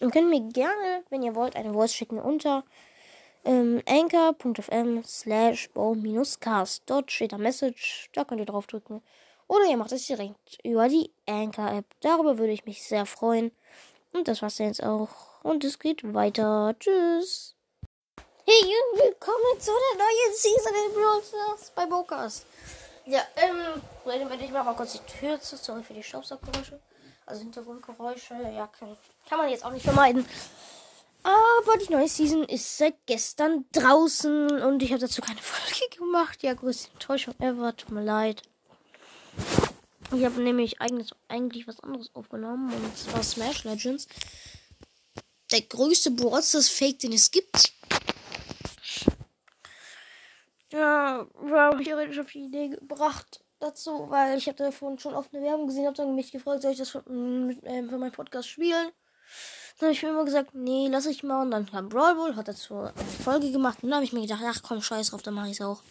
Ihr könnt mir gerne, wenn ihr wollt, eine Voice schicken unter ähm, anchor.fm slash bow-cast. Dort steht der Message, da könnt ihr draufdrücken. Oder ihr macht es direkt über die Anchor-App. Darüber würde ich mich sehr freuen. Und das war's jetzt auch. Und es geht weiter. Tschüss. Hey und willkommen zu der neuen Season in Brawl bei Bokas. Ja, ähm, ich mach mal kurz die Tür zu. Sorry für die Staubsauggeräusche. Also Hintergrundgeräusche. Ja, kann, man jetzt auch nicht vermeiden. Aber die neue Season ist seit gestern draußen und ich habe dazu keine Folge gemacht. Ja, größte Enttäuschung ever. Tut mir leid. Ich habe nämlich eigentlich, eigentlich was anderes aufgenommen und zwar Smash Legends. Der größte Brawl Fake, den es gibt. Ja, war theoretisch auf die Idee gebracht dazu, weil ich habe davon schon oft eine Werbung gesehen, habe dann mich gefragt, soll ich das für, mit, äh, für meinen Podcast spielen? Dann habe ich mir immer gesagt, nee, lass ich mal. Und dann kam Brawl Ball, hat dazu eine Folge gemacht. Und dann habe ich mir gedacht, ach komm, scheiß drauf, dann mache ich es auch.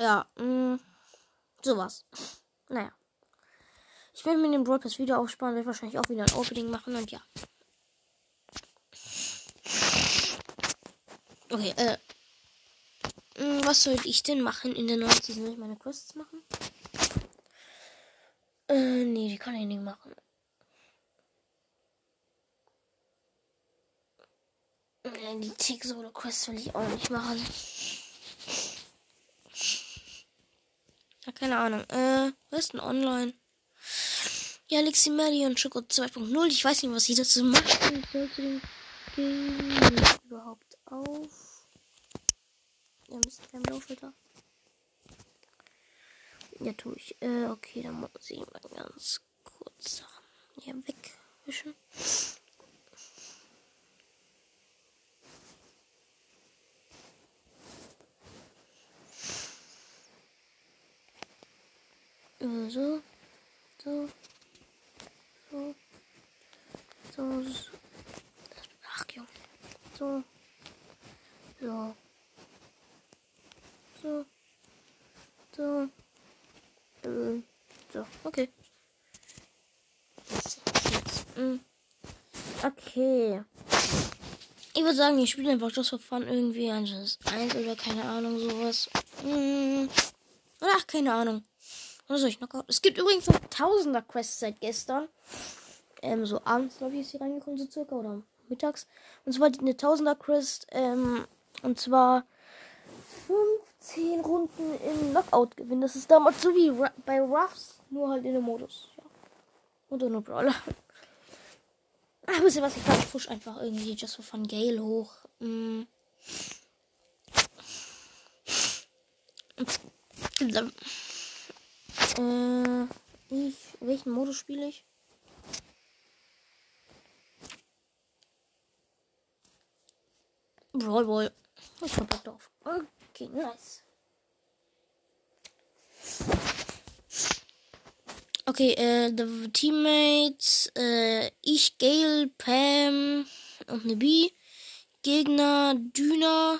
Ja, mh, mm, sowas. Naja. Ich werde mir den Brawl Pass wieder aufsparen, werde wahrscheinlich auch wieder ein Opening machen und ja. Okay, äh. Mm, was soll ich denn machen in der neuen Season? Soll ich meine Quests machen? Äh, nee, die kann ich nicht machen. Die Tick Solo Quest will ich auch nicht machen. Ja, keine Ahnung. Äh, was ist denn online? Ja, Lexi Mary und Choco 2.0. Ich weiß nicht, was sie dazu macht. Ich sollte den Game überhaupt auf. Ja, ein bisschen kein Blaufilter. Ja, tue ich. Äh, okay, dann muss ich mal ganz kurz hier wegwischen. Äh, so, so, so, so, so. Ach, Junge. So, so, so, so. So, okay. Mm. Okay. Ich würde sagen, ich spiele einfach for Fun irgendwie eins oder keine Ahnung, sowas. Mm. Ach, keine Ahnung. Was soll ich noch? Es gibt übrigens noch Tausender Quests seit gestern. Ähm, so abends, glaube ich, ist sie reingekommen, so circa, oder mittags. Und zwar eine Tausender Quest, ähm, und zwar 10 Runden im Knockout gewinnen. Das ist damals so wie bei Ruffs, nur halt in dem Modus. Ja. Und ohne Brawler. Ach, wisst ihr was? Ich glaube, ich push einfach irgendwie just for fun Gale hoch. Mm. Äh, ich, welchen Modus spiele ich? Brawl Ball. Ich hab Bock drauf. Okay, nice. Okay, äh, the Teammates, äh, ich, Gale, Pam und eine B. Gegner, Düner,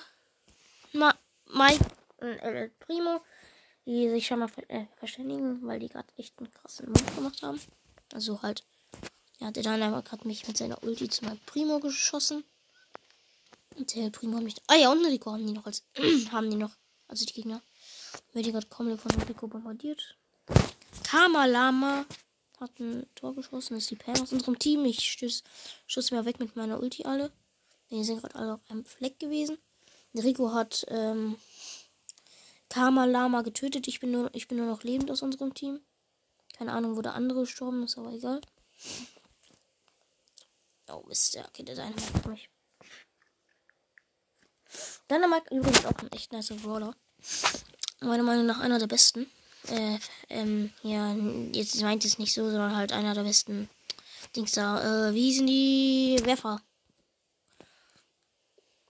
Ma Mike und El Primo, die sich schon mal ver äh, verständigen, weil die gerade echt einen krassen Mund gemacht haben. Also halt, ja, der Dynamite hat mich mit seiner Ulti zu meinem Primo geschossen. Der Primo mich. Ah ja, und Rico haben die noch als. haben die noch. Also die Gegner. Wird die gerade komplett von Rico bombardiert. Kamalama hat ein Tor geschossen. Das ist die Pam aus unserem Team. Ich stöß, schuss mir weg mit meiner Ulti alle. Die sind gerade alle auf einem Fleck gewesen. Rico hat ähm, Kamalama getötet. Ich bin, nur, ich bin nur noch lebend aus unserem Team. Keine Ahnung, wo der andere gestorben ist, aber egal. Oh Mist, ja, okay, der Dynamite hat mich Dynamite übrigens auch ein echt nicer Brawler. Meiner Meinung nach einer der besten. Äh, ähm, ja, jetzt meint es nicht so, sondern halt einer der besten Dings da. Äh, wie sind die Werfer?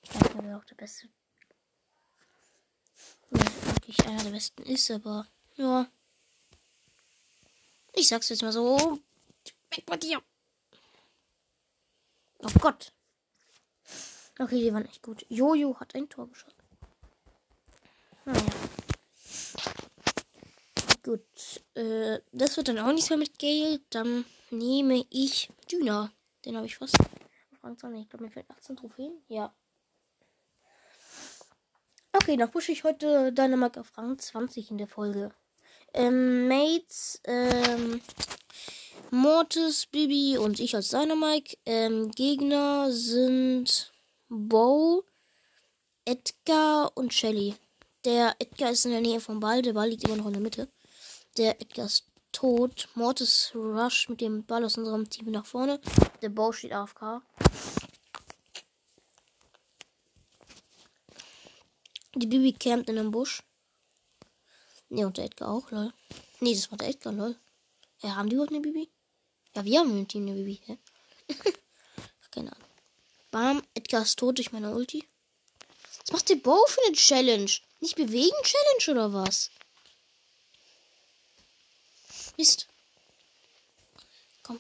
Ich weiß nicht, wer auch der beste. Ja, wirklich einer der besten ist, aber ja. Ich sag's jetzt mal so. Weg mit dir. Oh Gott. Okay, die waren echt gut. Jojo hat ein Tor geschossen. Naja. Gut. Äh, das wird dann auch nichts mehr mit Gale. Dann nehme ich Düner. Den habe ich fast. Rang 20. Ich glaube, mir fehlt 18 Trophäen. Ja. Okay, dann pushe ich heute Dynamite auf Rang 20 in der Folge. Ähm, Mates, ähm, Mortis, Bibi und ich als Dynamite. Ähm, Gegner sind Bo, Edgar und Shelly. Der Edgar ist in der Nähe vom Ball. Der Ball liegt immer noch in der Mitte. Der Edgar ist tot. Mortis rush mit dem Ball aus unserem Team nach vorne. Der Bo steht AFK. Die Bibi campt in einem Busch. Ne, und der Edgar auch, lol. Ne, das war der Edgar, lol. Ja, haben die überhaupt eine Bibi? Ja, wir haben im Team eine Bibi, hä? Keine Ahnung. Bam, Edgar ist tot durch meine Ulti. Was macht der Bo für eine Challenge? Nicht bewegen Challenge oder was? Mist. Komm.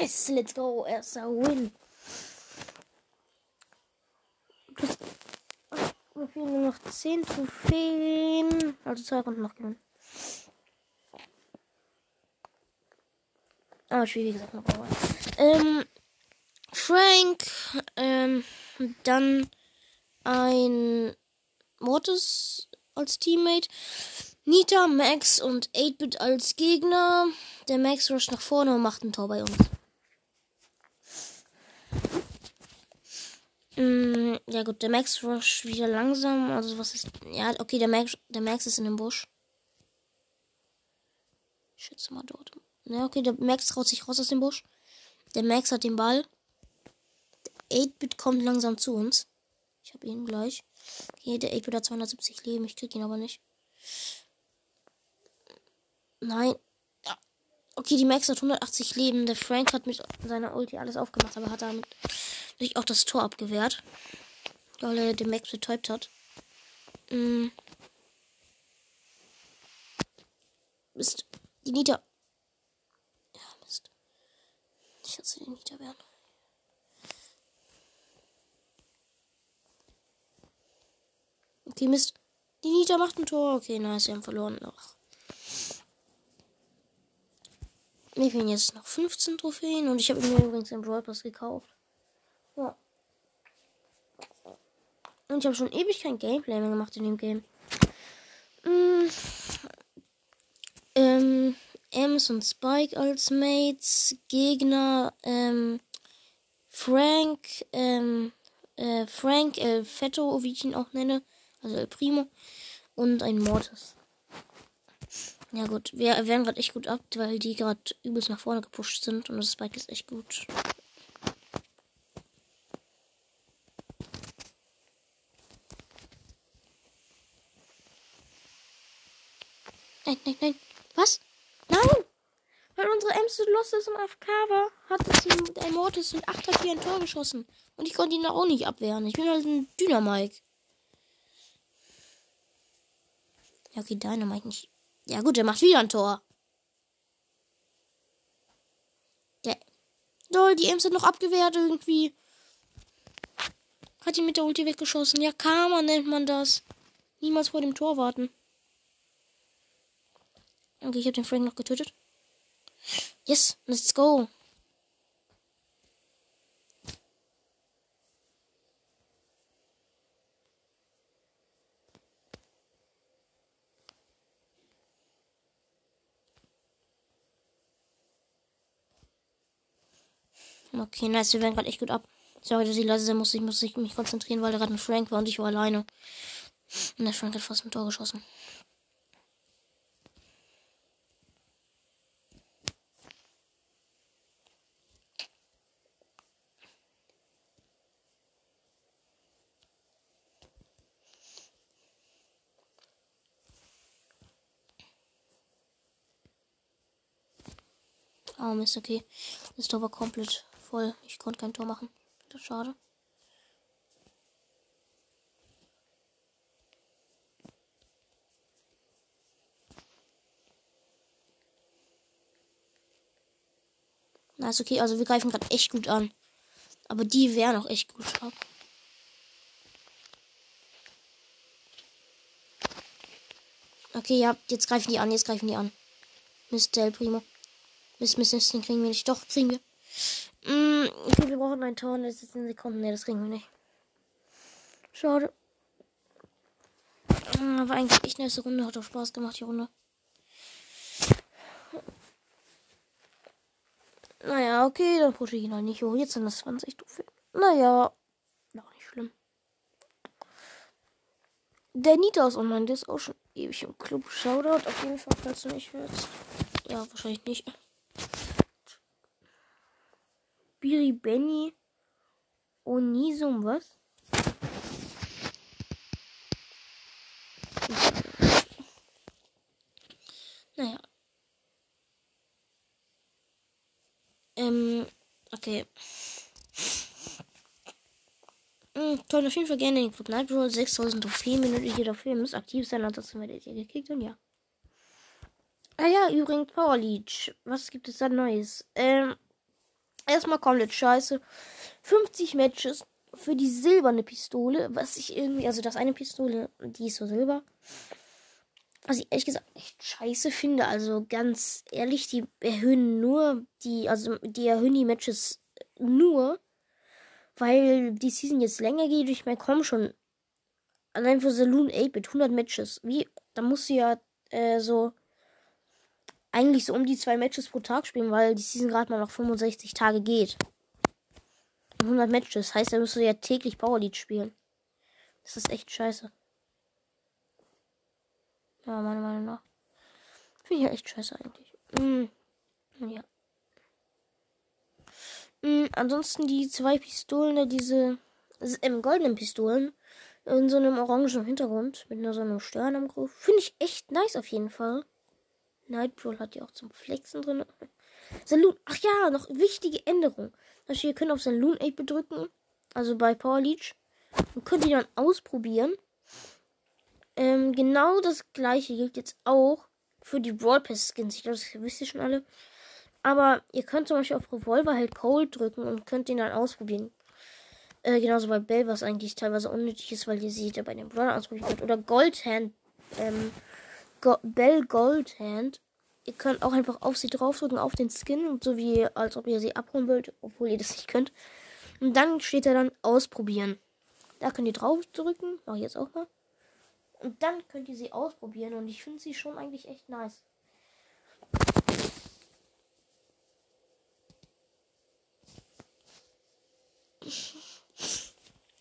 Yes, let's go. Erster Win. Mir fehlen nur noch 10 Trophäen. Also zwei Runden noch gewinnen. Aber ich will, wie gesagt, noch mal. Ähm, Frank, ähm, dann ein Mortis als Teammate. Nita, Max und 8-Bit als Gegner. Der Max rusht nach vorne und macht ein Tor bei uns. Mm, ja gut, der Max rush wieder langsam. Also was ist. Ja, okay, der Max, der Max ist in dem Busch. Ich schätze mal dort. Ja, okay, der Max traut sich raus aus dem Busch. Der Max hat den Ball. 8-Bit kommt langsam zu uns. Ich habe ihn gleich. Okay, der 8-Bit hat 270 Leben. Ich krieg ihn aber nicht. Nein. Ja. Okay, die Max hat 180 Leben. Der Frank hat mit seiner Ulti alles aufgemacht, aber hat damit sich auch das Tor abgewehrt. Weil er den Max betäubt hat. Mhm. Mist. Die Nita. Ja, Mist. Ich hatte den Nita werden. Okay, Mist. Die Nita macht ein Tor. Okay, nice, wir haben verloren. Ach. Mir fehlen jetzt noch 15 Trophäen und ich habe mir übrigens den Brawl Pass gekauft. Ja. Und ich habe schon ewig kein Gameplay mehr gemacht in dem Game. Mm. Ähm, Ems und Spike als Mates, Gegner, ähm, Frank, ähm, äh, Frank, El Fetto, wie ich ihn auch nenne, also El Primo, und ein Mortis. Ja gut, wir werden gerade echt gut ab, weil die gerade übelst nach vorne gepusht sind und das Spike ist echt gut. Nein, nein, nein. Was? Nein! Weil unsere Ems so lost ist im AFK war, hat uns ein Mortis und 8 hat hier ein Tor geschossen. Und ich konnte ihn auch nicht abwehren. Ich bin halt ein Dynamike. Ja, okay, Dynamite nicht. Ja, gut, der macht wieder ein Tor. Der. Lol, die Ems sind noch abgewehrt irgendwie. Hat ihn mit der Ulti weggeschossen. Ja, Karma nennt man das. Niemals vor dem Tor warten. Okay, ich habe den Frank noch getötet. Yes, let's go. Okay, nice, wir werden gerade echt gut ab. Sorry, dass ich leise sein muss. Ich muss mich konzentrieren, weil er gerade mit Frank war und ich war alleine. Und der Frank hat fast ein Tor geschossen. Oh Mist, okay. Das Tor war komplett voll. Ich konnte kein Tor machen. Das ist schade. Na, ist okay. Also wir greifen gerade echt gut an. Aber die wären auch echt gut. Okay, ja, jetzt greifen die an, jetzt greifen die an. Mist, Del Primo. Mist, Mist, Mist, den kriegen wir nicht. Doch, kriegen wir. Mm, okay, wir brauchen ein Tor in den Sekunden. Ne, das kriegen wir nicht. Schade. Ah, war eigentlich echt eine nice Runde. Hat auch Spaß gemacht, die Runde. Naja, okay, dann pushe ich ihn halt nicht hoch. Jetzt sind das 20 Trophäen. Naja, noch nicht schlimm. Der Nita ist online, der ist auch schon ewig im Club. Shoutout auf jeden Fall, falls du nicht willst. Ja, wahrscheinlich nicht. Biri Benny Onisum, was? Naja. Ähm, okay. Hm, toll, auf jeden Fall gerne den Club Night Roll. 6000 Trophäen, ihr dafür müsst aktiv sein, ansonsten werdet ihr gekickt und ja. Ah ja, übrigens Power Leech. Was gibt es da Neues? Ähm, erstmal komplett scheiße. 50 Matches für die silberne Pistole, was ich irgendwie, also das eine Pistole, die ist so silber. Was ich ehrlich gesagt echt scheiße finde. Also ganz ehrlich, die erhöhen nur die, also die erhöhen die Matches nur, weil die Season jetzt länger geht. Ich meine, komm schon. Allein für Saloon 8 mit 100 Matches. Wie, da musst du ja äh, so eigentlich so um die zwei Matches pro Tag spielen, weil die Season gerade mal noch 65 Tage geht. 100 Matches. Heißt, musst du ja täglich Power Lead spielen. Das ist echt scheiße. Ja, meiner Meinung nach. Finde ich echt scheiße eigentlich. Mm. Ja. Mm, ansonsten die zwei Pistolen, diese ähm, goldenen Pistolen in so einem orangen Hintergrund mit einer so einem Stern am Griff. Finde ich echt nice auf jeden Fall. Nightbrawl hat ja auch zum Flexen drin. Saloon. Ach ja, noch wichtige Änderung. Also ihr könnt auf Saloon 8 bedrücken. Also bei Power Leech. Und könnt ihr dann ausprobieren. Ähm, genau das gleiche gilt jetzt auch für die Brawl Pass Skins. Ich glaube, das wisst ihr schon alle. Aber ihr könnt zum Beispiel auf Revolver halt Cold drücken und könnt den dann ausprobieren. Äh, genauso bei Bell, was eigentlich teilweise unnötig ist, weil ihr seht ja bei den Brawler ausprobieren könnt. Oder Goldhand. Ähm, Go Bell Goldhand. Ihr könnt auch einfach auf sie draufdrücken, auf den Skin, so wie als ob ihr sie abholen wollt, obwohl ihr das nicht könnt. Und dann steht da dann ausprobieren. Da könnt ihr draufdrücken, mache ich jetzt auch mal. Und dann könnt ihr sie ausprobieren und ich finde sie schon eigentlich echt nice.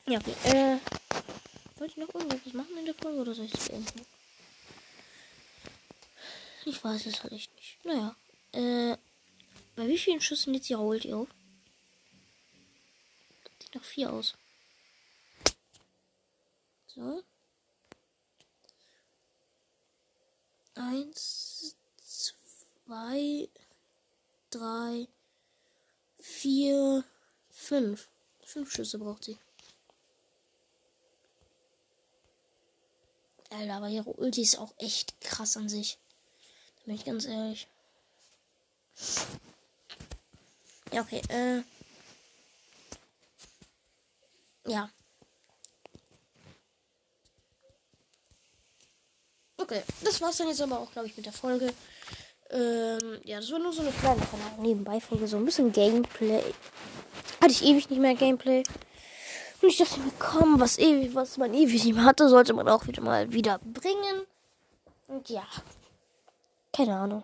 Ja, okay. Äh, wollte ich noch irgendwas machen in der Folge oder soll ich es beenden? Ich weiß es halt echt nicht. Naja. Äh, bei wie vielen Schüssen jetzt hier holt ihr auf? Sieht noch vier aus. So. Eins, zwei, drei, vier, fünf. Fünf Schüsse braucht sie. Alter, aber ihre Ulti ist auch echt krass an sich. Bin ich ganz ehrlich. Ja, okay, äh. Ja. Okay, das war's dann jetzt aber auch, glaube ich, mit der Folge. Ähm, ja, das war nur so eine kleine Nebenbei-Folge, so ein bisschen Gameplay. Hatte ich ewig nicht mehr Gameplay. Und ich dachte mir, komm, was ewig, was man ewig nicht mehr hatte, sollte man auch wieder mal wieder bringen. Und ja, keine Ahnung.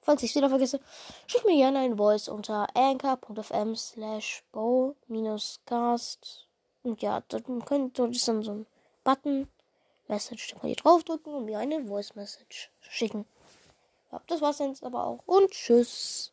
Falls ich es wieder vergesse, schick mir gerne ein Voice unter anchor.fm slash bow-cast. Und ja, dann könnt ihr dann so ein Button, Message, da könnt ihr draufdrücken und mir eine Voice Message schicken. Ja, das war's jetzt aber auch. Und tschüss.